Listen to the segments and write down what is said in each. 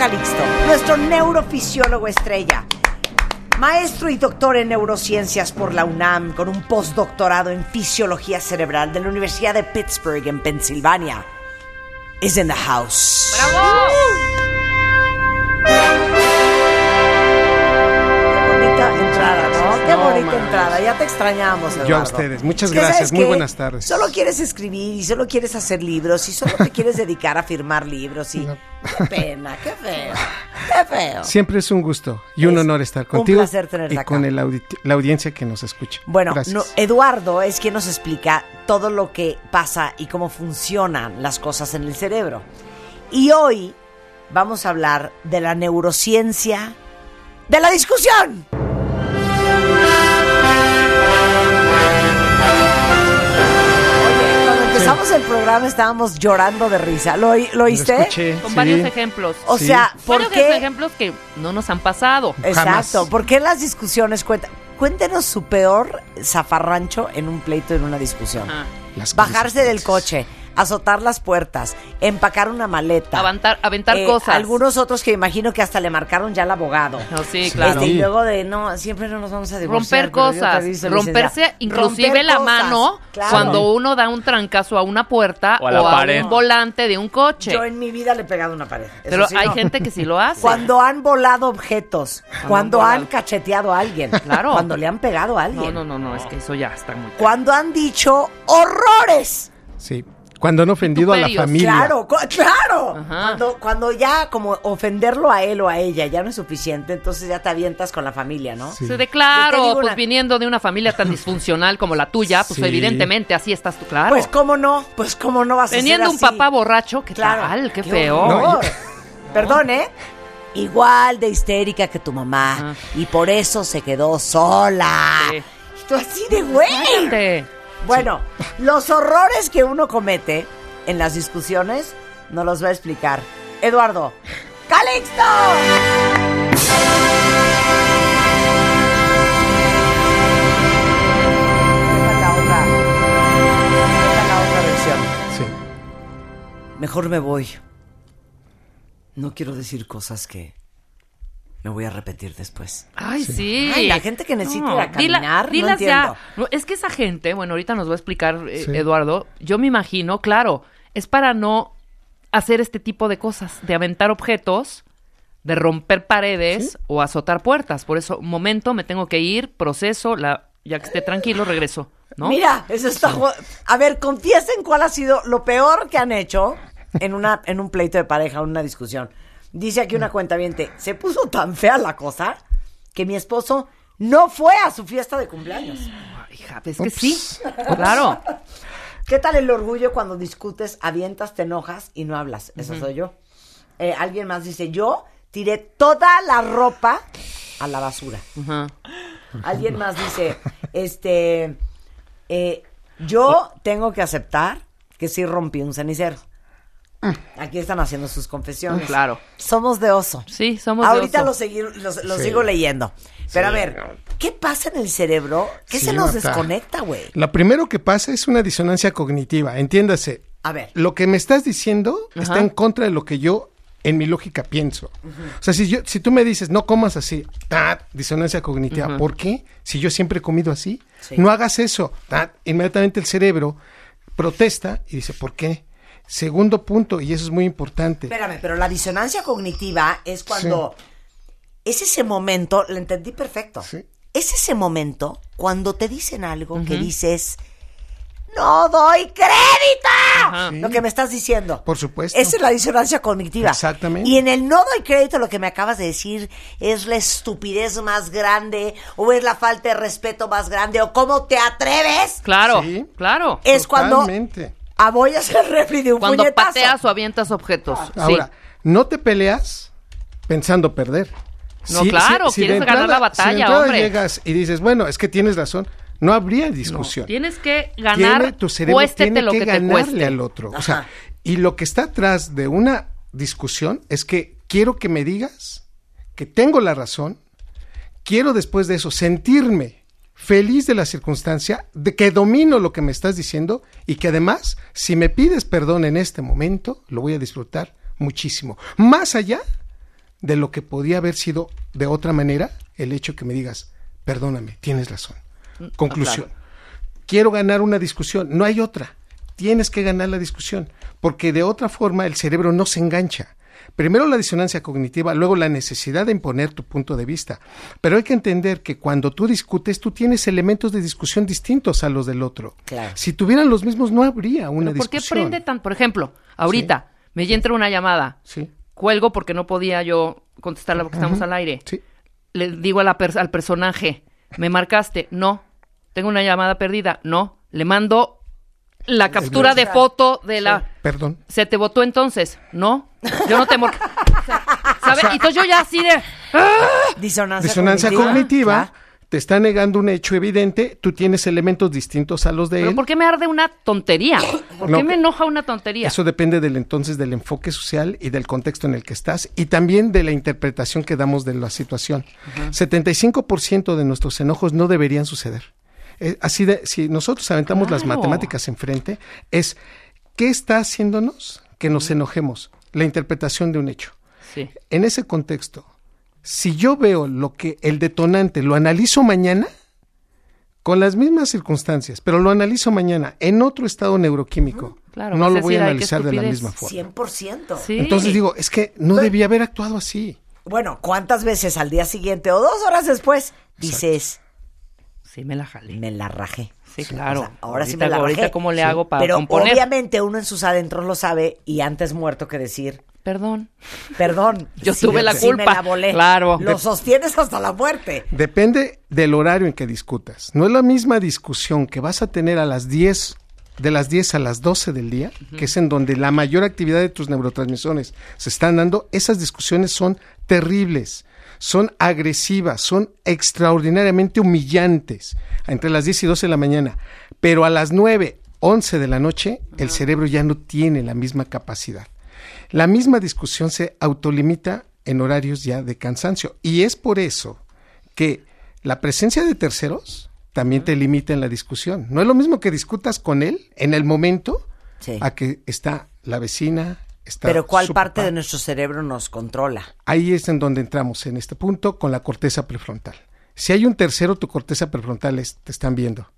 Calixto, nuestro neurofisiólogo estrella. Maestro y doctor en neurociencias por la UNAM, con un postdoctorado en fisiología cerebral de la Universidad de Pittsburgh en Pensilvania. Is in the house. ¡Bravo! ¿No? Qué bonita entrada. Ya te extrañamos, Eduardo. Yo a ustedes. Muchas gracias. ¿sabes Muy qué? buenas tardes. Solo quieres escribir y solo quieres hacer libros y solo te quieres dedicar a firmar libros y... Qué pena, qué feo, qué feo. Siempre es un gusto y un Es honor estar un contigo placer tenerte y acá. con el audi- la audiencia que nos escucha. Bueno, no, Eduardo es quien nos explica todo lo que pasa y cómo funcionan las cosas en el cerebro. Y hoy vamos a hablar de la neurociencia de la discusión. Empezamos el programa estábamos llorando de risa. ¿Lo, lo Lo oíste? escuché, Con sí. varios ejemplos. O Sí. sea, ¿por varios qué? ejemplos que no nos han pasado. Exacto. Jamás. ¿Por qué las discusiones cuentan? Cuéntenos su peor zafarrancho en un pleito, en una discusión. Bajarse del coche, azotar las puertas, empacar una maleta. Aventar, aventar Eh, cosas. Algunos otros que imagino que hasta le marcaron ya al abogado. No, sí, claro. Este, y luego de, no, siempre no nos vamos a divorciar. Romper cosas, aviso, romperse licenciada. inclusive Romper la cosas, mano claro. cuando uno da un trancazo a una puerta O a la o a pared. un volante de un coche. Yo en mi vida le he pegado una pared. Eso Pero sí, hay no. gente que sí lo hace. Cuando han volado objetos, cuando han han volado. cacheteado a alguien, Claro. cuando le han pegado a alguien, No, no, no, no, es que eso ya está muy... cuando han dicho horrores. Sí. Cuando han ofendido a la familia. Claro, claro. Ajá. Cuando, cuando ya como ofenderlo a él o a ella ya no es suficiente, entonces ya te avientas con la familia, ¿no? Sí. Se de Yo te claro, digo pues una- viniendo de una familia tan disfuncional como la tuya, pues Sí. evidentemente así estás tú, claro. Pues cómo no, pues cómo no vas a Teniendo ser un así? papá borracho, ¿qué Claro. tal? Qué, feo. Perdón, ¿eh? Igual de histérica que tu mamá y por eso se quedó sola. Sí. Y tú así de güey. Bueno, los horrores que uno comete en las discusiones nos los va a explicar Eduardo Calixto. Mejor me voy. No quiero decir cosas que me voy a repetir después. Ay, sí. Ay, la gente que necesita ir a dila- caminar, no entiendo. ya. No, es que esa gente, bueno, ahorita nos va a explicar eh, Sí. Eduardo, yo me imagino, claro, es para no hacer este tipo de cosas, de aventar objetos, de romper paredes o azotar puertas. Por eso, momento, me tengo que ir, proceso, la, ya que esté tranquilo, regreso. ¿no? Mira, eso está. A ver, confiesen cuál ha sido lo peor que han hecho en una en un pleito de pareja, en una discusión. Dice aquí una cuenta se puso tan fea la cosa que mi esposo no fue a su fiesta de cumpleaños. Ay, hija, es que sí, claro. ¿Qué tal el orgullo cuando discutes, avientas, te enojas y no hablas? Eso soy yo. Eh, alguien más dice, yo tiré toda la ropa a la basura. Alguien más dice, este, eh, yo tengo que aceptar que sí rompí un cenicero. Aquí están haciendo sus confesiones. Claro. Somos de oso. Sí, somos de Ahorita oso. lo, seguir- lo- lo Sí. sigo leyendo. Pero a ver, ¿qué pasa en el cerebro? ¿Qué Sí, se nos Marta. desconecta, güey? Lo primero que pasa es una disonancia cognitiva. Entiéndase. A ver. Lo que me estás diciendo Ajá. está en contra de lo que yo en mi lógica pienso. O sea, si yo, si tú me dices no comas así, ¡tat! disonancia cognitiva. ¿Por qué? Si yo siempre he comido así, Sí. no hagas eso. ¡tat! Inmediatamente el cerebro protesta y dice, ¿por qué? Segundo punto, y eso es muy importante. Espérame, pero la disonancia cognitiva es cuando es ese momento, lo entendí perfecto. Sí. Es ese momento cuando te dicen algo que dices, no doy crédito. Lo que me estás diciendo. Por supuesto. Esa es la disonancia cognitiva. Exactamente. Y en el no doy crédito lo que me acabas de decir es la estupidez más grande o es la falta de respeto más grande o cómo te atreves Claro, Sí. claro. es cuando Totalmente. A voy a hacer refri de un Cuando puñetazo. pateas o avientas objetos. sí. Ahora, no te peleas pensando perder. No, claro, de quieres ganar la si batalla, entrada hombre. llegas y dices, bueno, es que tienes razón, no habría discusión. Tienes que ganar, Tiene- tu cerebro cuéstete tiene lo que, que, te ganarle cueste. al otro. O sea, y lo que está atrás de una discusión es que quiero que me digas que tengo la razón, quiero después de eso sentirme feliz de la circunstancia, de que domino lo que me estás diciendo y que además, si me pides perdón en este momento, lo voy a disfrutar muchísimo. Más allá de lo que podía haber sido de otra manera el hecho que me digas, perdóname, tienes razón. Conclusión. claro. Quiero ganar una discusión, no hay otra. Tienes que ganar la discusión, porque de otra forma el cerebro no se engancha. Primero la disonancia cognitiva, luego la necesidad de imponer tu punto de vista. Pero hay que entender que cuando tú discutes, tú tienes elementos de discusión distintos a los del otro. Claro. Si tuvieran los mismos, no habría una ¿Pero ¿Por qué discusión. prende tan? Por ejemplo, ahorita me entra una llamada, Sí, cuelgo porque no podía yo contestarla porque estamos al aire. sí. Le digo a la pers- al personaje, ¿me marcaste? No. ¿Tengo una llamada perdida? No. Le mando la captura de foto de la... Perdón. ¿Se te votó entonces? No. Yo no te... mor- O sea, ¿sabe? Y entonces yo ya así de... Disonancia, Disonancia cognitiva. te está negando un hecho evidente, tú tienes elementos distintos a los de ¿Pero él. por qué me arde una tontería? ¿Por No, qué me que- enoja una tontería? Eso depende del entonces del enfoque social y del contexto en el que estás y también de la interpretación que damos de la situación. 75% de nuestros enojos no deberían suceder. Eh, así de, si nosotros aventamos las matemáticas enfrente, es ¿qué está haciéndonos que nos enojemos? La interpretación de un hecho. Sí. En ese contexto, si yo veo lo que el detonante lo analizo mañana, con las mismas circunstancias, pero lo analizo mañana en otro estado neuroquímico, Claro, no lo voy a decir, "Ay, qué analizar de la estupidez". misma forma. 100%. Sí. Entonces digo, es que no debía haber actuado así. Bueno, ¿cuántas veces al día siguiente o dos horas después dices, Sí, me la jalé. me la rajé? Sí, claro. O sea, ahora sí me la ahorita rajé. ¿cómo le hago para Pero componer? obviamente uno en sus adentros lo sabe y antes muerto que decir, Perdón. perdón. Yo sí, tuve la sí me culpa. la volé. Claro. Lo sostienes hasta la muerte. Depende del horario en que discutas. No es la misma discusión que vas a tener a las 10, de las 10 a las 12 del día, que es en donde la mayor actividad de tus neurotransmisores se están dando. Esas discusiones son terribles, son agresivas, son extraordinariamente humillantes entre las 10 y 12 de la mañana. Pero a las 9, 11 de la noche, el cerebro ya no tiene la misma capacidad. La misma discusión se autolimita en horarios ya de cansancio. Y es por eso que la presencia de terceros también te limita en la discusión. No es lo mismo que discutas con él en el momento Sí. a que está la vecina, está Pero ¿cuál parte de nuestro cerebro nos controla? Ahí es en donde entramos en este punto con la corteza prefrontal. Si hay un tercero, tu corteza prefrontal es- te están viendo.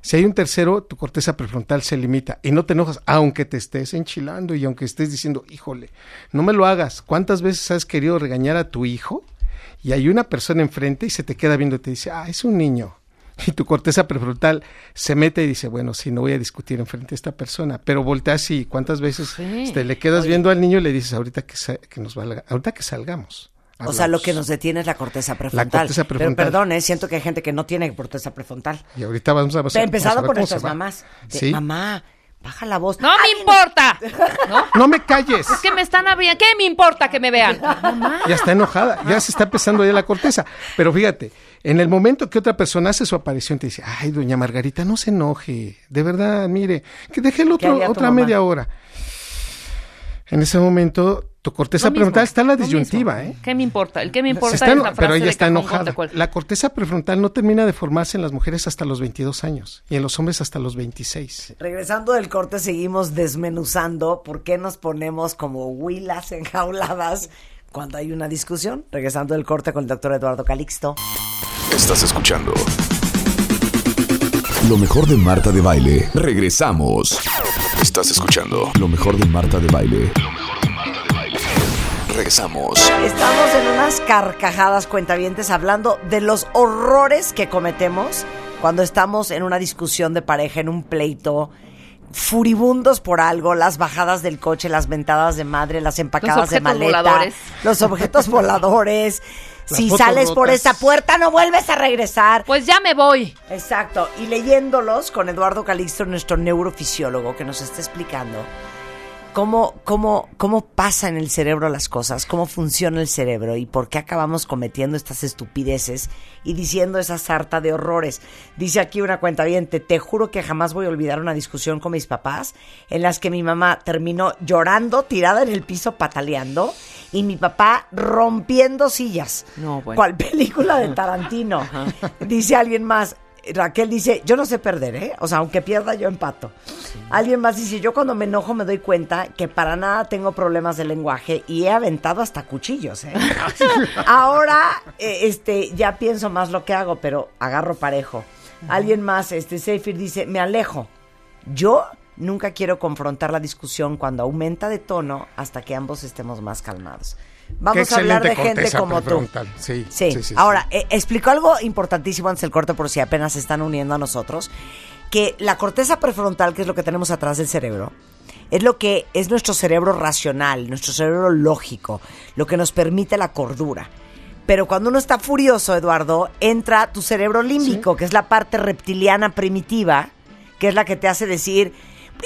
Si hay un tercero, tu corteza prefrontal se limita y no te enojas, aunque te estés enchilando y aunque estés diciendo, híjole, no me lo hagas. ¿Cuántas veces has querido regañar a tu hijo y hay una persona enfrente y se te queda viendo y te dice, ah, es un niño? Y tu corteza prefrontal se mete y dice, bueno, sí, no voy a discutir enfrente de esta persona, pero volteas y cuántas veces Sí. te le quedas viendo al niño y le dices, ahorita que, sa- que nos valga, ahorita que salgamos. O sea, lo hablamos". que nos detiene es la corteza prefrontal. corteza prefrontal. Pero perdón, ¿eh? siento que hay gente que no tiene corteza prefrontal. Y ahorita vamos a, a- Empezado por nuestras mamás. De, Sí. Mamá, baja la voz. ¡No me importa! ¿No? No me calles. Es que me están abriendo. ¿Qué me importa que me vean? Ya está enojada, ya se está empezando ya la corteza. Pero fíjate, en el momento que otra persona hace su aparición, te dice, ay, doña Margarita, no se enoje. De verdad, mire, que deje el ¿Qué otro, otra mamá? media hora. En ese momento, tu corteza prefrontal está en la disyuntiva. ¿eh? ¿Qué me importa? El que me importa está es la frase pero ella está enojada. La corteza prefrontal no termina de formarse en las mujeres hasta los 22 años y en los hombres hasta los 26. Regresando del corte, seguimos desmenuzando por qué nos ponemos como huilas enjauladas cuando hay una discusión. Regresando del corte con el doctor Eduardo Calixto. Estás escuchando lo mejor de Marta de Baile. Regresamos. Estás escuchando lo mejor de Marta de Baile. Lo mejor Regresamos. Estamos en unas carcajadas cuentavientes hablando de los horrores que cometemos cuando estamos en una discusión de pareja, en un pleito, furibundos por algo, las bajadas del coche, las ventadas de madre, las empacadas de maleta, voladores. los objetos voladores. Las si sales por esa puerta no vuelves a regresar. Pues ya me voy. Exacto, y leyéndolos con Eduardo Calixto, nuestro neurofisiólogo, que nos está explicando cómo, cómo, cómo pasa en el cerebro las cosas, cómo funciona el cerebro y por qué acabamos cometiendo estas estupideces y diciendo esa sarta de horrores. Dice aquí una cuenta te juro que jamás voy a olvidar una discusión con mis papás en las que mi mamá terminó llorando, tirada en el piso, pataleando, y mi papá rompiendo sillas. No, bueno. ¿Cuál película de Tarantino? Dice alguien más. Raquel dice, yo no sé perder, ¿eh? O sea, aunque pierda, yo empato. Alguien más dice, yo cuando me enojo me doy cuenta que para nada tengo problemas de lenguaje y he aventado hasta cuchillos, ¿eh? Ahora, eh, este, ya pienso más lo que hago, pero agarro parejo. Alguien más, este, Seifir dice, me alejo. Yo nunca quiero confrontar la discusión cuando aumenta de tono hasta que ambos estemos más calmados. Vamos a hablar de gente como tú. Sí. sí, sí, Ahora, eh, explicó algo importantísimo antes del corte por si apenas se están uniendo a nosotros, que la corteza prefrontal, que es lo que tenemos atrás del cerebro, es lo que es nuestro cerebro racional, nuestro cerebro lógico, lo que nos permite la cordura. Pero cuando uno está furioso, Eduardo, entra tu cerebro límbico, que es la parte reptiliana primitiva, que es la que te hace decir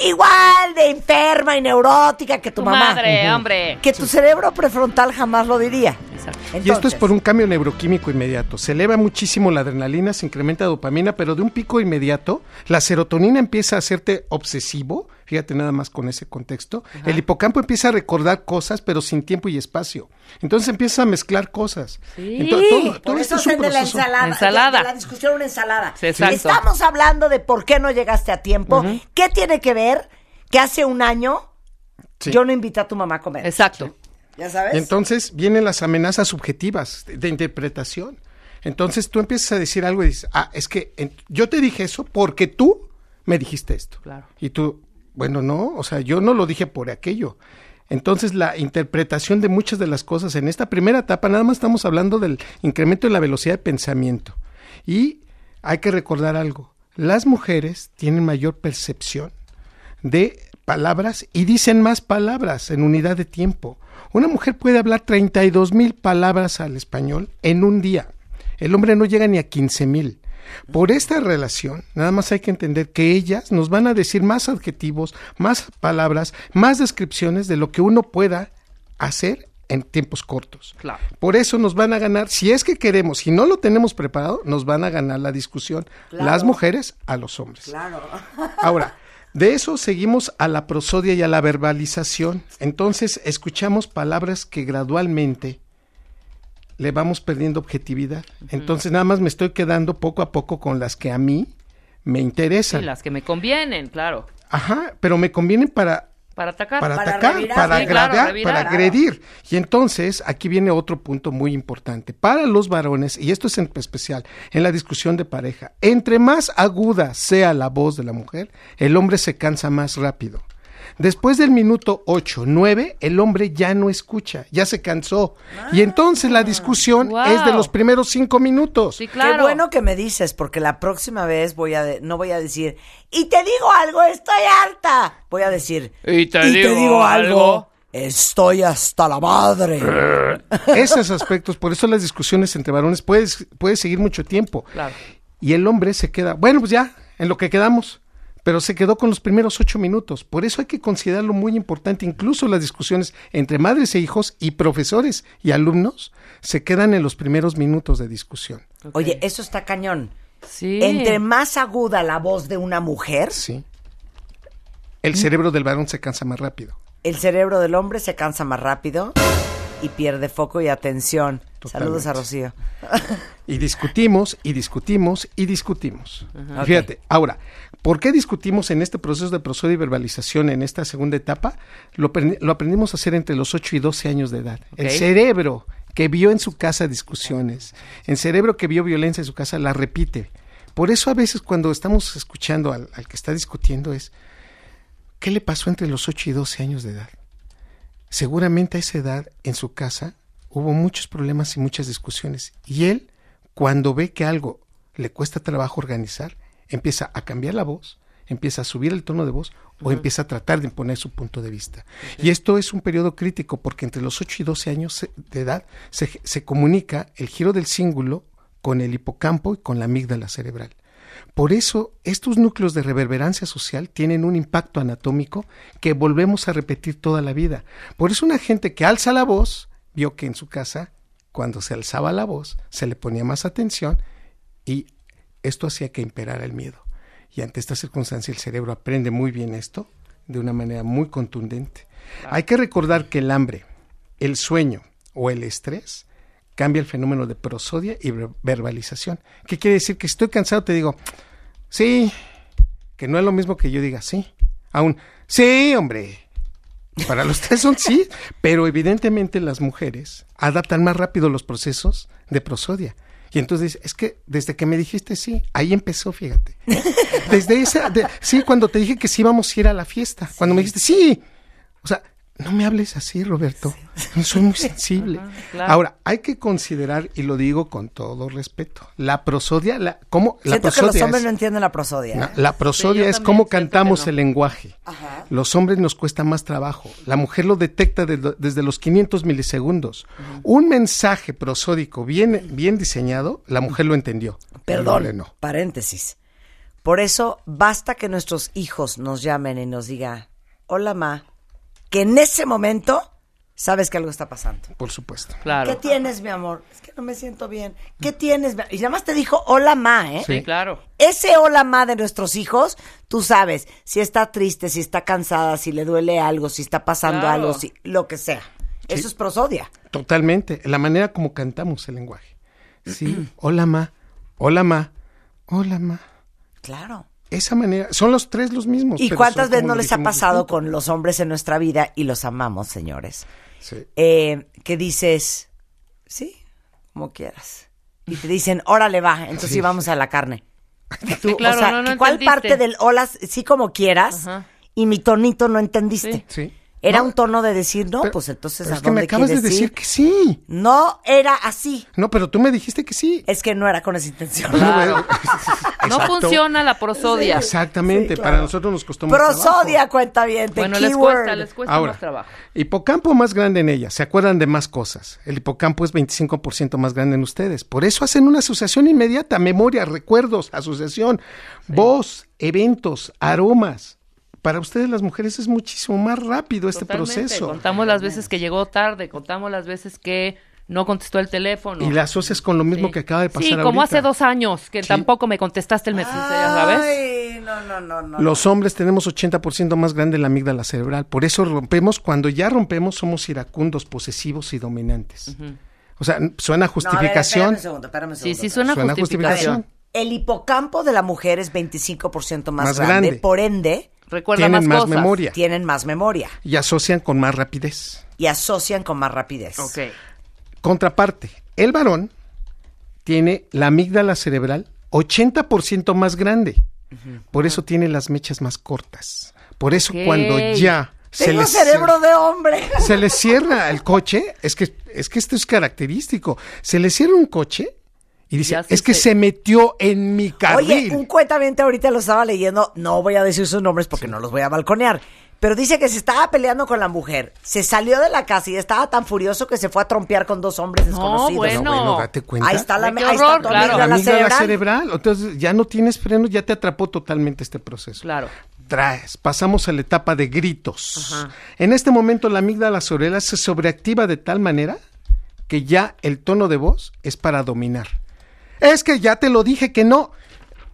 igual de enferma y neurótica que tu, Tu mamá. madre, hombre. Que tu cerebro prefrontal jamás lo diría. Exacto. Y esto es Entonces, por un cambio neuroquímico inmediato. Se eleva muchísimo la adrenalina, se incrementa dopamina, pero de un pico inmediato, la serotonina empieza a hacerte obsesivo. Fíjate nada más con ese contexto. El hipocampo empieza a recordar cosas, pero sin tiempo y espacio. Entonces empiezas a mezclar cosas. Sí. Entonces, todo, todo eso es un de la ensalada. Ensalada. de la discusión una ensalada. Sí, exacto. Estamos hablando de por qué no llegaste a tiempo. ¿Qué tiene que ver que hace un año Sí. yo no invité a tu mamá a comer? Exacto. ¿Ya sabes? Entonces vienen las amenazas subjetivas de, de interpretación. Entonces tú empiezas a decir algo y dices, ah, es que en- yo te dije eso porque tú me dijiste esto. Claro. Y tú, bueno, no, o sea, yo no lo dije por aquello. Entonces la interpretación de muchas de las cosas en esta primera etapa, nada más estamos hablando del incremento de la velocidad de pensamiento. Y hay que recordar algo, las mujeres tienen mayor percepción de palabras y dicen más palabras en unidad de tiempo. Una mujer puede hablar 32 mil palabras al español en un día. El hombre no llega ni a 15 mil. Por esta relación, nada más hay que entender que ellas nos van a decir más adjetivos, más palabras, más descripciones de lo que uno pueda hacer en tiempos cortos. Claro. Por eso nos van a ganar, si es que queremos, si no lo tenemos preparado, nos van a ganar la discusión Claro. las mujeres a los hombres. Claro. Ahora, de eso seguimos a la prosodia y a la verbalización. Entonces, escuchamos palabras que gradualmente le vamos perdiendo objetividad. Entonces, nada más me estoy quedando poco a poco con las que a mí me Sí, interesan. las que me convienen, claro. Ajá, pero me convienen para Para atacar. para, Para atacar, revirar, para sí, claro, agradar, revirar. para agredir. Y entonces aquí viene otro punto muy importante. Para los varones, y esto es en especial en la discusión de pareja, entre más aguda sea la voz de la mujer, el hombre se cansa más rápido. Después del minuto 8, 9, el hombre ya no escucha, ya se cansó. y entonces la discusión Wow. es de los primeros cinco minutos. Sí, claro. Qué bueno que me dices, porque la próxima vez voy a de- no voy a decir, y te digo algo, estoy harta. Voy a decir, Y te digo algo, estoy hasta la madre. Esos aspectos, por eso las discusiones entre varones puedes, puede seguir mucho tiempo. Claro. Y el hombre se queda, bueno, pues ya, en lo que quedamos. Pero se quedó con los primeros ocho minutos. Por eso hay que considerarlo muy importante. Incluso las discusiones entre madres e hijos y profesores y alumnos se quedan en los primeros minutos de discusión. Oye, eso está cañón. Sí. Entre más aguda la voz de una mujer, Sí. El cerebro del varón se cansa más rápido. el cerebro del hombre se cansa más rápido y pierde foco y atención. Totalmente. Saludos a Rocío. Y discutimos, y discutimos, y discutimos. Fíjate, ahora, ¿por qué discutimos en este proceso de prosodia y verbalización en esta segunda etapa? Lo, aprend- lo aprendimos a hacer entre los 8 y 12 años de edad. El cerebro que vio en su casa discusiones, el cerebro que vio violencia en su casa, la repite. Por eso a veces cuando estamos escuchando al, al que está discutiendo es, ¿qué le pasó entre los 8 y 12 años de edad? Seguramente a esa edad en su casa hubo muchos problemas y muchas discusiones. Y él, cuando ve que algo le cuesta trabajo organizar, empieza a cambiar la voz, empieza a subir el tono de voz o empieza a tratar de imponer su punto de vista. Y esto es un periodo crítico porque entre los 8 y 12 años de edad se, se comunica el giro del cíngulo con el hipocampo y con la amígdala cerebral. Por eso, estos núcleos de reverberancia social tienen un impacto anatómico que volvemos a repetir toda la vida. Por eso una gente que alza la voz vio que en su casa, cuando se alzaba la voz, se le ponía más atención y esto hacía que imperara el miedo. Y ante esta circunstancia el cerebro aprende muy bien esto de una manera muy contundente. Hay que recordar que el hambre, el sueño o el estrés cambia el fenómeno de prosodia y ver- verbalización. ¿Qué quiere decir? Que si estoy cansado te digo, sí, que no es lo mismo que yo diga sí. Aún, sí, hombre. Para los tres son sí, pero evidentemente las mujeres adaptan más rápido los procesos de prosodia. Y entonces, es que desde que me dijiste sí, ahí empezó, fíjate. Desde esa, de- sí, cuando te dije que sí íbamos a ir a la fiesta, cuando me dijiste sí. O sea, no me hables así, Roberto. No soy muy sensible. claro. Ahora, hay que considerar, y lo digo con todo respeto, la prosodia, la, ¿cómo? La Siento que los prosodia hombres es- no entienden la prosodia. no, ¿eh? la prosodia Sí, es cómo siento cantamos no. el lenguaje. Los hombres nos cuesta más trabajo. La mujer lo detecta de- desde los 500 milisegundos. Un mensaje prosódico bien, bien diseñado, la mujer lo entendió. Perdón, no. paréntesis. Por eso basta que nuestros hijos nos llamen y nos diga, hola ma, que en ese momento sabes que algo está pasando. Por supuesto. Claro. ¿Qué tienes, mi amor? Es que no me siento bien. ¿Qué tienes? mi- Y nada más te dijo hola ma, ¿eh? Sí, claro. Ese hola ma de nuestros hijos, tú sabes si está triste, si está cansada, si le duele algo, si está pasando Claro. algo, si, lo que sea. Eso es prosodia. Totalmente. La manera como cantamos el lenguaje. Sí. Hola, ma. Hola, ma. Hola, ma. Claro. Esa manera. Son los tres los mismos. ¿Y cuántas veces no les ha pasado distinto. con los hombres en nuestra vida y los amamos, señores? Sí. Eh, que dices, sí, como quieras. Y te dicen, órale va, entonces sí, vamos a la carne. Tú, claro, o sea, no, no ¿cuál entendiste. parte del hola, sí como quieras? Ajá. Y mi tonito no entendiste. Sí. Sí. Era No, un tono de decir, no, pero- pues entonces pero ¿a es que me dónde acabas de quieres decir ir? que sí. No era así. No, pero tú me dijiste que sí. Es que no era con esa intención. Claro. No funciona la prosodia. Exactamente, Sí, claro. para nosotros nos costó más Prosodia, cuenta bien, Bueno, les cuesta, les cuesta Ahora, más trabajo. hipocampo más grande en ella, se acuerdan de más cosas. El hipocampo es 25% más grande en ustedes. Por eso hacen una asociación inmediata, memoria, recuerdos, asociación, voz, eventos, aromas. Para ustedes las mujeres es muchísimo más rápido este Totalmente. proceso. Contamos las veces que llegó tarde, contamos las veces que no contestó el teléfono. Y la asocias con lo mismo Sí. que acaba de pasar Sí, como ahorita. hace dos años que Sí. tampoco me contestaste el mensaje, ¿sabes? Ay, no, no, no, no. Los hombres tenemos 80% más grande la amígdala cerebral. Por eso rompemos, cuando ya rompemos, somos iracundos, posesivos y dominantes. O sea, suena No, a ver, justificación. espérame un segundo, espérame un Sí, segundo, sí, espérame. suena, Suena justificación. justificación. El hipocampo de la mujer es 25% más, Más grande, grande. por ende, Recuerda Tienen más, más cosas. memoria. tienen más memoria y asocian con más rapidez. y asocian con más rapidez. Ok. Contraparte, el varón tiene la amígdala cerebral 80% más grande. Por eso tiene las mechas más cortas. Por eso cuando ya se Tengo le, cerebro de hombre. se le cierra el coche, es que, es que esto es característico. Se le cierra un coche y dice, Ya se- es que se- metió en mi carril. Oye, un cuentamiento ahorita lo estaba leyendo, no voy a decir sus nombres porque no los voy a balconear, pero dice que se estaba peleando con la mujer, se salió de la casa y estaba tan furioso que se fue a trompear con dos hombres No, desconocidos. bueno. No, bueno, date cuenta. Ahí está la Ay, qué ahí está horror, tu claro. amígdala la amígdala cerebral. cerebral. Entonces ya no tienes freno, ya te atrapó totalmente este proceso. Claro. Traes, pasamos a la etapa de gritos. Ajá. En este momento la amígdala cerebral se sobreactiva de tal manera que ya el tono de voz es para dominar. Es que ya te lo dije que no.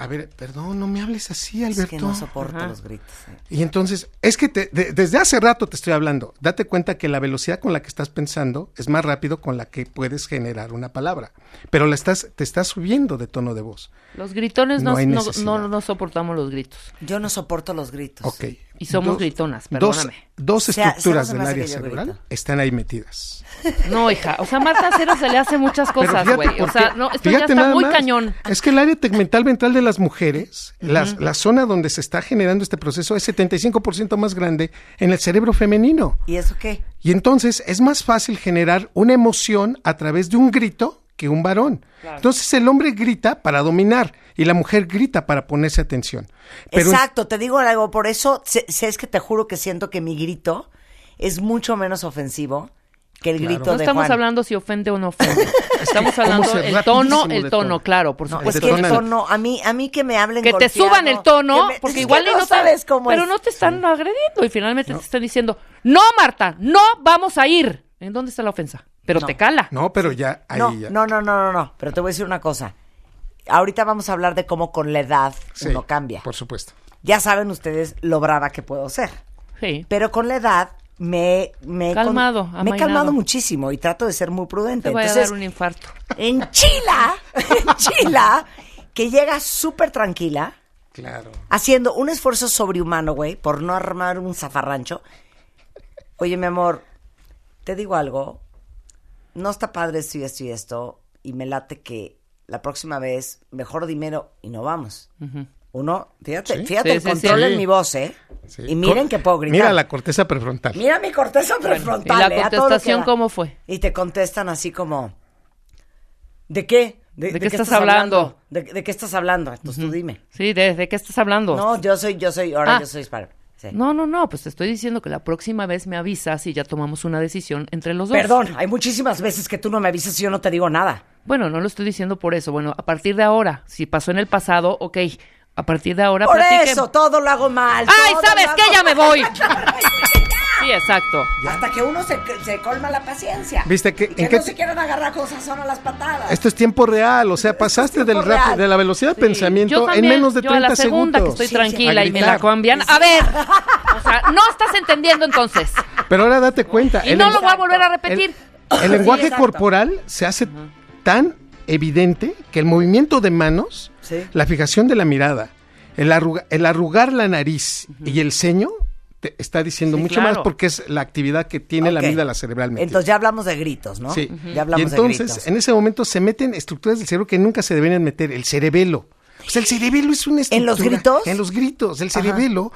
A ver, perdón, no me hables así, Es Alberto. que no soporto Ajá. los gritos. eh. Y entonces, es que te- de- desde hace rato te estoy hablando. Date cuenta que la velocidad con la que estás pensando es más rápido con la que puedes generar una palabra. Pero la estás, te estás subiendo de tono de voz. Los gritones no, no- no soportamos los gritos. Yo no soporto los gritos. Ok. Y somos gritonas, perdóname. dos estructuras del área cerebral grito. están ahí metidas. No, hija. O sea, Marta Cero se le hace muchas cosas, güey. O sea, no, esto fíjate ya está nada muy más. cañón. Es que el área tegmental ventral de las mujeres, las- la zona donde se está generando este proceso es 75% más grande en el cerebro femenino. ¿Y eso qué? Y entonces es más fácil generar una emoción a través de un grito que un varón. Entonces el hombre grita para dominar y la mujer grita para ponerse atención. Pero Exacto, te digo algo, por eso sé, sé, es que te juro que siento que mi grito es mucho menos ofensivo que el grito No de estamos Juan. hablando si ofende o no ofende. Estamos hablando el tono, el tono, tono. claro, por No, es que el tono, a mí, a mí que me hablen que te suban el tono, me- porque igual no sabes cómo pero es. no te están agrediendo y finalmente te están diciendo, no, Marta, no vamos a ir. ¿En dónde está la ofensa? Pero No. te cala. no, pero ya ahí No, ya. no, no, no, no, no, pero te voy a decir una cosa. Ahorita vamos a hablar de cómo con la edad Sí, uno cambia. Por supuesto. Ya saben ustedes lo brava que puedo ser. Sí. Pero con la edad me, me he con- Calmado, me he calmado muchísimo y trato de ser muy prudente. Te voy a dar un infarto. en Chila, en Chila, que llega súper tranquila, Claro. haciendo un esfuerzo sobrehumano, güey, por no armar un zafarrancho. Oye, mi amor, te digo algo. No está padre esto y esto y esto. Y me late que la próxima vez, mejor dinero y no vamos. Uno, fíjate, Sí. fíjate Sí, el sí, control en mi voz, ¿eh? Y miren Cor- que puedo gritar. Mira la corteza prefrontal. Mira mi corteza prefrontal. ¿y la ¿eh? Contestación cómo fue? Y te contestan así como, ¿de qué? ¿De qué estás hablando? ¿De, de qué estás hablando? Entonces tú dime. Sí, ¿de, de qué estás hablando? No, yo soy, yo soy, ahora Ah. yo soy hispano. Sí. No, no, no, pues te estoy diciendo que la próxima vez me avisas y ya tomamos una decisión entre los dos. Perdón, hay muchísimas veces que tú no me avisas y yo no te digo nada. Bueno, no lo estoy diciendo por eso. Bueno, a partir de ahora, si pasó en el pasado, ok, a partir de ahora Por platiquen. eso, todo lo hago mal. ¡Ay, sabes hago Ya me voy. Sí, exacto. Hasta que uno se, se colma la paciencia. ¿Viste que- Y que en no se quieren agarrar cosas son a las patadas. Esto es tiempo real, o sea, pasaste del rap- de la velocidad de pensamiento Yo también, en menos de yo 30 a la segunda segundos. que estoy Sí, sí. tranquila A y me la cambian. A ver, o sea, no estás entendiendo entonces. Pero ahora date cuenta. Y el no lo voy a volver a repetir. El, el lenguaje corporal se hace tan evidente que el movimiento de manos, Sí. la fijación de la mirada, el, arruga- el arrugar la nariz y el ceño te está diciendo Sí, mucho claro. más porque es la actividad que tiene la Ok. amígdala cerebralmente. Entonces ya hablamos de gritos, ¿no? Sí. Ya hablamos y entonces, de gritos. en ese momento se meten estructuras del cerebro que nunca se deberían meter, el cerebelo. O sea, el cerebelo es una estructura. los gritos? En los gritos. El cerebelo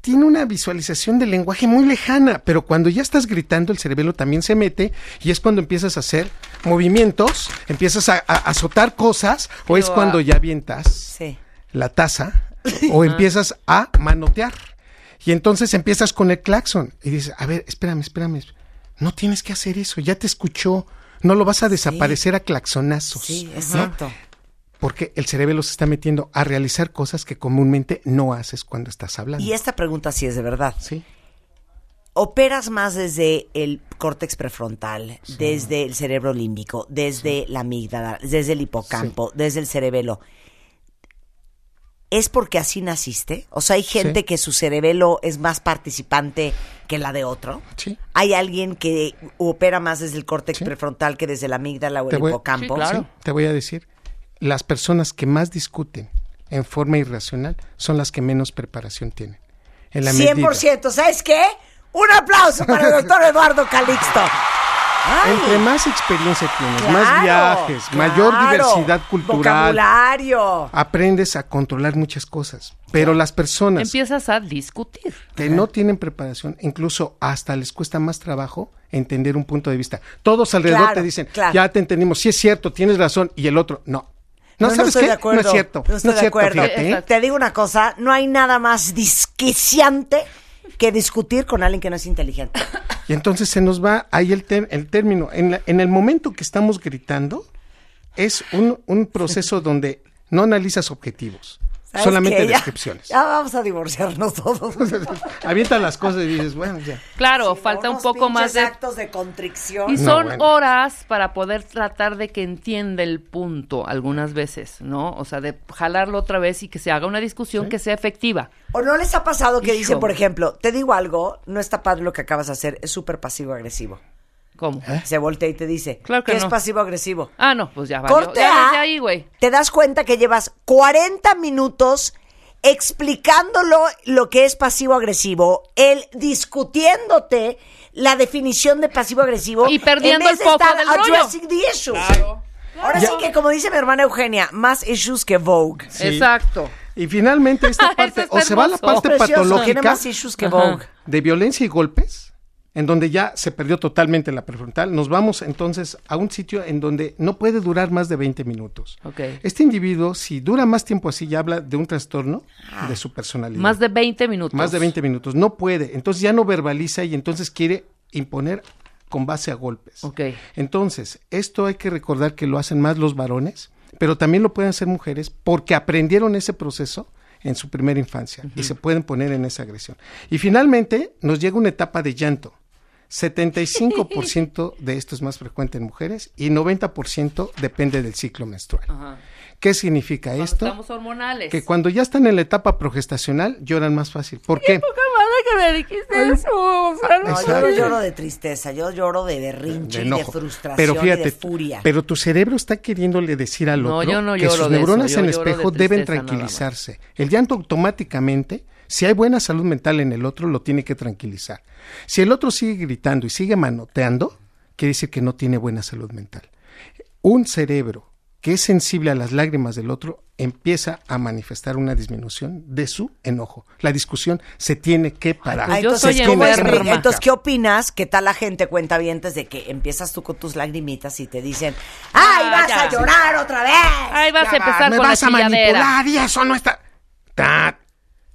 tiene una visualización del lenguaje muy lejana, pero cuando ya estás gritando, el cerebelo también se mete y es cuando empiezas a hacer movimientos, empiezas a, a azotar cosas, o es cuando ya avientas Sí. la taza o empiezas a manotear. Y entonces empiezas con el claxon y dices, a ver, espérame, espérame. No tienes que hacer eso, ya te escuchó. No lo vas a desaparecer a claxonazos. Sí, ¿no? exacto. Porque el cerebelo se está metiendo a realizar cosas que comúnmente no haces cuando estás hablando. Y esta pregunta sí es de verdad. Sí. ¿Operas más desde el córtex prefrontal, desde el cerebro límbico, desde la amígdala, desde el hipocampo, desde el cerebelo? ¿Es porque así naciste? O sea, hay gente Sí. que su cerebelo es más participante que la de otro. Sí. Hay alguien que opera más desde el córtex Sí. prefrontal que desde la amígdala o Te el voy- hipocampo. Sí, claro. Sí, te voy a decir, las personas que más discuten en forma irracional son las que menos preparación tienen. En la medida- 100%. ¿Sabes qué? Un aplauso para el doctor Eduardo Calixto. Ay, Entre más experiencia tienes, claro, más viajes, mayor diversidad cultural, Vocabulario. aprendes a controlar muchas cosas. Pero las personas Empiezas a discutir. que no tienen preparación, incluso hasta les cuesta más trabajo entender un punto de vista. Todos alrededor Claro, te dicen, claro. ya te entendimos, sí es cierto, tienes razón, y el otro, no. No, ¿sabes estoy qué? de acuerdo. No es cierto, No estoy es de cierto, acuerdo. fíjate, ¿eh? Te digo una cosa, no hay nada más disquiciante que discutir con alguien que no es inteligente. Y entonces se nos va ahí el, el término. En, la- en el momento que estamos gritando, es un, un proceso donde no analizas objetivos, ¿Sabes solamente? Ya- descripciones. Ya, vamos a divorciarnos todos. Avientas las cosas y dices, bueno, ya. Claro, falta un poco más de... actos de contrición. Y No, son bueno. horas para poder tratar de que entienda el punto algunas veces, ¿no? O sea, de jalarlo otra vez y que se haga una discusión que sea efectiva. ¿O no les ha pasado que Hijo. dicen, por ejemplo, te digo algo, no está padre lo que acabas de hacer, es súper pasivo-agresivo? ¿Cómo? Se voltea y te dice, Claro que ¿qué es no. pasivo-agresivo? Ah, no, pues ya valió. Corte Ya A, ahí, güey. te das cuenta que llevas 40 minutos explicándolo lo que es pasivo-agresivo, él discutiéndote la definición de pasivo-agresivo Y perdiendo en vez el de foco estar del rollo. addressing the issues. Ahora sí que, como dice mi hermana Eugenia, más issues que Vogue. Sí. Exacto. Y finalmente esta parte, o se va a la parte Precioso, tiene patológica más issues que Vogue. de violencia y golpes, en donde ya se perdió totalmente la prefrontal, nos vamos entonces a un sitio en donde no puede durar más de 20 minutos. Ok. Este individuo, si dura más tiempo así, ya habla de un trastorno Ah. de su personalidad. Más de 20 minutos. Más de 20 minutos. No puede. Entonces ya no verbaliza y entonces quiere imponer con base a golpes. Ok. Entonces, esto hay que recordar que lo hacen más los varones, pero también lo pueden hacer mujeres porque aprendieron ese proceso en su primera infancia y se pueden poner en esa agresión. Y finalmente nos llega una etapa de llanto. 75% de esto es más frecuente en mujeres y 90% depende del ciclo menstrual. Ajá. ¿Qué significa Cuando esto? Estamos hormonales. Que cuando ya están en la etapa progestacional lloran más fácil. ¿Por qué? que me dijiste eso. O sea, no No, yo no lloro de tristeza, yo lloro de berrinche de y de enojo. frustración pero fíjate, y de furia. pero tu cerebro está queriéndole decir al No, otro yo no que lloro sus de neuronas eso, en de espejo deben tranquilizarse. El llanto automáticamente, si hay buena salud mental en el otro, lo tiene que tranquilizar. Si el otro sigue gritando y sigue manoteando, quiere decir que no tiene buena salud mental. Un cerebro que es sensible a las lágrimas del otro empieza a manifestar una disminución de su enojo. La discusión se tiene que parar. pues Ah, yo entonces, soy ¿cómo enferma. entonces, ¿qué opinas? ¿Qué tal la gente cuenta bien desde que empiezas tú con tus lagrimitas y te dicen, ¡ay, Ah, vas ya. a llorar otra vez! Ahí vas a empezar me con vas la a chilladera. manipular y eso no está. Ta-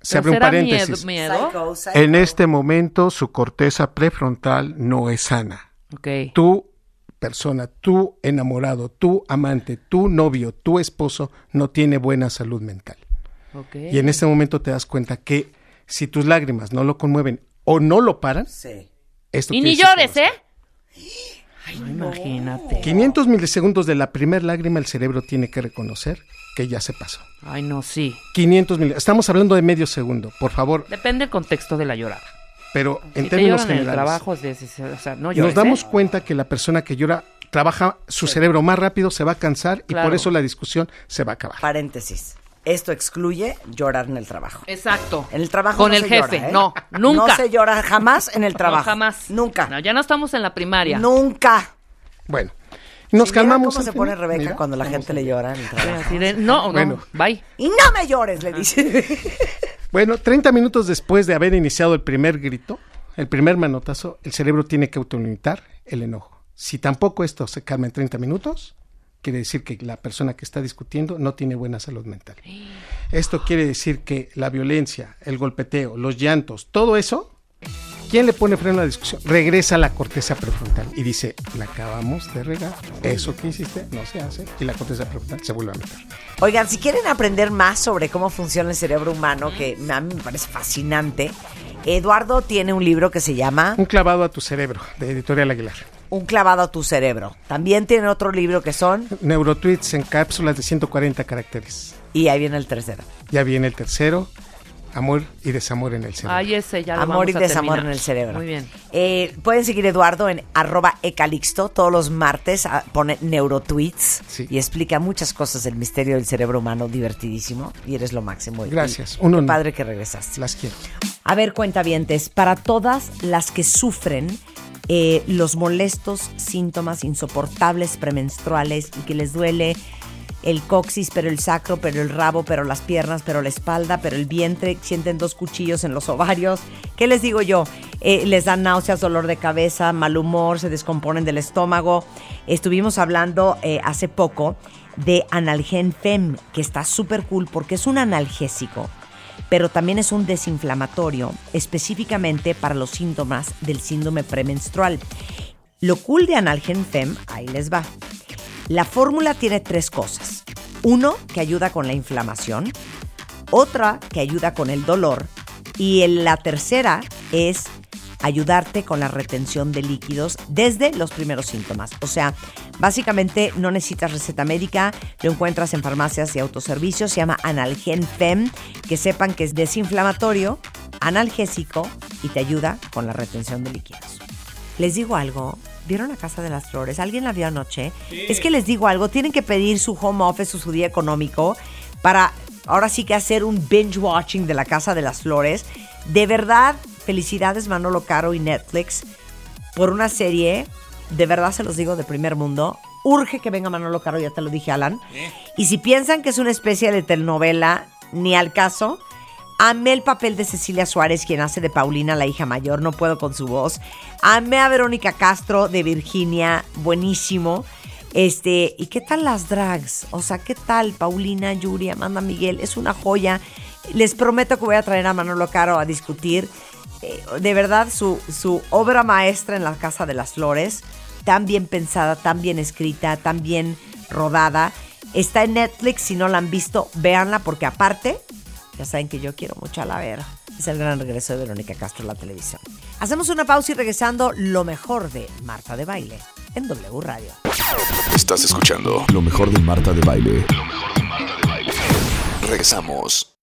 Se ¿Pero abre un paréntesis. miedo- miedo? Psycho, psycho. En este momento su corteza prefrontal no es sana. Ok. Tu persona, tu enamorado, tu amante, tu novio, tu esposo no tiene buena salud mental. ok. Y en este momento te das cuenta que si tus lágrimas no lo conmueven o no lo paran, Sí. esto Y ni llores, ¿eh? Ay, imagínate. 500 milisegundos de la primer lágrima el cerebro tiene que reconocer que ya se pasó. Ay, no, sí. 500 mil. Estamos hablando de medio segundo, por favor, Depende del contexto de la llorada. pero en si te términos lloran en el generales. trabajo, es de- o sea, no llores, nos damos ¿eh? cuenta que la persona que llora trabaja su cerebro más rápido, se va a cansar y por eso la discusión se va a acabar. Paréntesis. Esto excluye llorar en el trabajo. Exacto. En el trabajo Con no el se jefe. llora, ¿eh? No, nunca. No se llora jamás en el trabajo. No, jamás. Nunca. No, ya no estamos en la primaria. Nunca. Bueno, nos calmamos. cómo se final? pone Rebeca Mira, cuando la gente le llora en el de, no, no, Bueno. bye. Y no me llores, le dice. Bueno, 30 minutos después de haber iniciado el primer grito, el primer manotazo, el cerebro tiene que autolimitar el enojo. Si tampoco esto se calma en 30 minutos, quiere decir que la persona que está discutiendo no tiene buena salud mental. Esto quiere decir que la violencia, el golpeteo, los llantos, todo eso, ¿quién le pone freno a la discusión? Regresa a la corteza prefrontal y dice, la acabamos de regar, eso que hiciste no se hace y la corteza prefrontal se vuelve a meter. Oigan, si quieren aprender más sobre cómo funciona el cerebro humano, que a mí me parece fascinante, Eduardo tiene un libro que se llama Un clavado a tu cerebro, de Editorial Aguilar. Un clavado a tu cerebro. También tiene otro libro que son, Neurotweets en cápsulas de 140 caracteres. y ahí viene el tercero. Ya viene el tercero, amor y desamor en el cerebro. Ay, ese ya lo Amor y a desamor terminar. en el cerebro. Muy bien. Eh, pueden seguir Eduardo en arroba ecalixto. Todos los martes ah, pone neurotweets Sí. y explica muchas cosas del misterio del cerebro humano, divertidísimo. Y eres lo máximo. Y- Gracias. y Un qué honor. padre que regresaste. Las quiero. A ver, cuentavientes, para todas las que sufren eh, los molestos síntomas insoportables premenstruales y que les duele el coxis, pero el sacro, pero el rabo, pero las piernas, pero la espalda, pero el vientre, sienten dos cuchillos en los ovarios. ¿Qué les digo yo? Eh, les dan náuseas, dolor de cabeza, mal humor, se descomponen del estómago. Estuvimos hablando eh, hace poco de Analgen Fem, que está súper cool porque es un analgésico pero también es un desinflamatorio específicamente para los síntomas del síndrome premenstrual. Lo cool de Analgen Fem, ahí les va. La fórmula tiene tres cosas. Uno, que ayuda con la inflamación. Otra, que ayuda con el dolor. Y la tercera es ayudarte con la retención de líquidos desde los primeros síntomas. O sea, básicamente no necesitas receta médica, lo encuentras en farmacias y autoservicios, se llama Analgen Fem, que sepan que es desinflamatorio, analgésico y te ayuda con la retención de líquidos. Les digo algo, ¿vieron la Casa de las Flores? ¿Alguien la vio anoche? Es que les digo algo, tienen que pedir su home office o su día económico para ahora sí que hacer un binge watching de la Casa de las Flores. De verdad, felicidades Manolo Caro y Netflix por una serie, de verdad se los digo, de primer mundo. Urge que venga Manolo Caro, ya te lo dije, Alan. Y si piensan que es una especie de telenovela, ni al caso. Amé el papel de Cecilia Suárez, quien hace de Paulina, la hija mayor, no puedo con su voz. Amé a Verónica Castro de Virginia, buenísimo. Este, ¿y qué tal las drags? O sea, ¿qué tal Paulina, Yuri, Amanda Miguel? Es una joya. Les prometo que voy a traer a Manolo Caro a discutir eh, de verdad su, su obra maestra en la Casa de las Flores, tan bien pensada, tan bien escrita, tan bien rodada. Está en Netflix, si no la han visto, véanla porque aparte, ya saben que yo quiero mucho a la Vera. Es el gran regreso de Verónica Castro a la televisión. Hacemos una pausa y regresando lo mejor de Marta de Baile en W Radio. Estás escuchando lo mejor de Marta de Baile. Regresamos.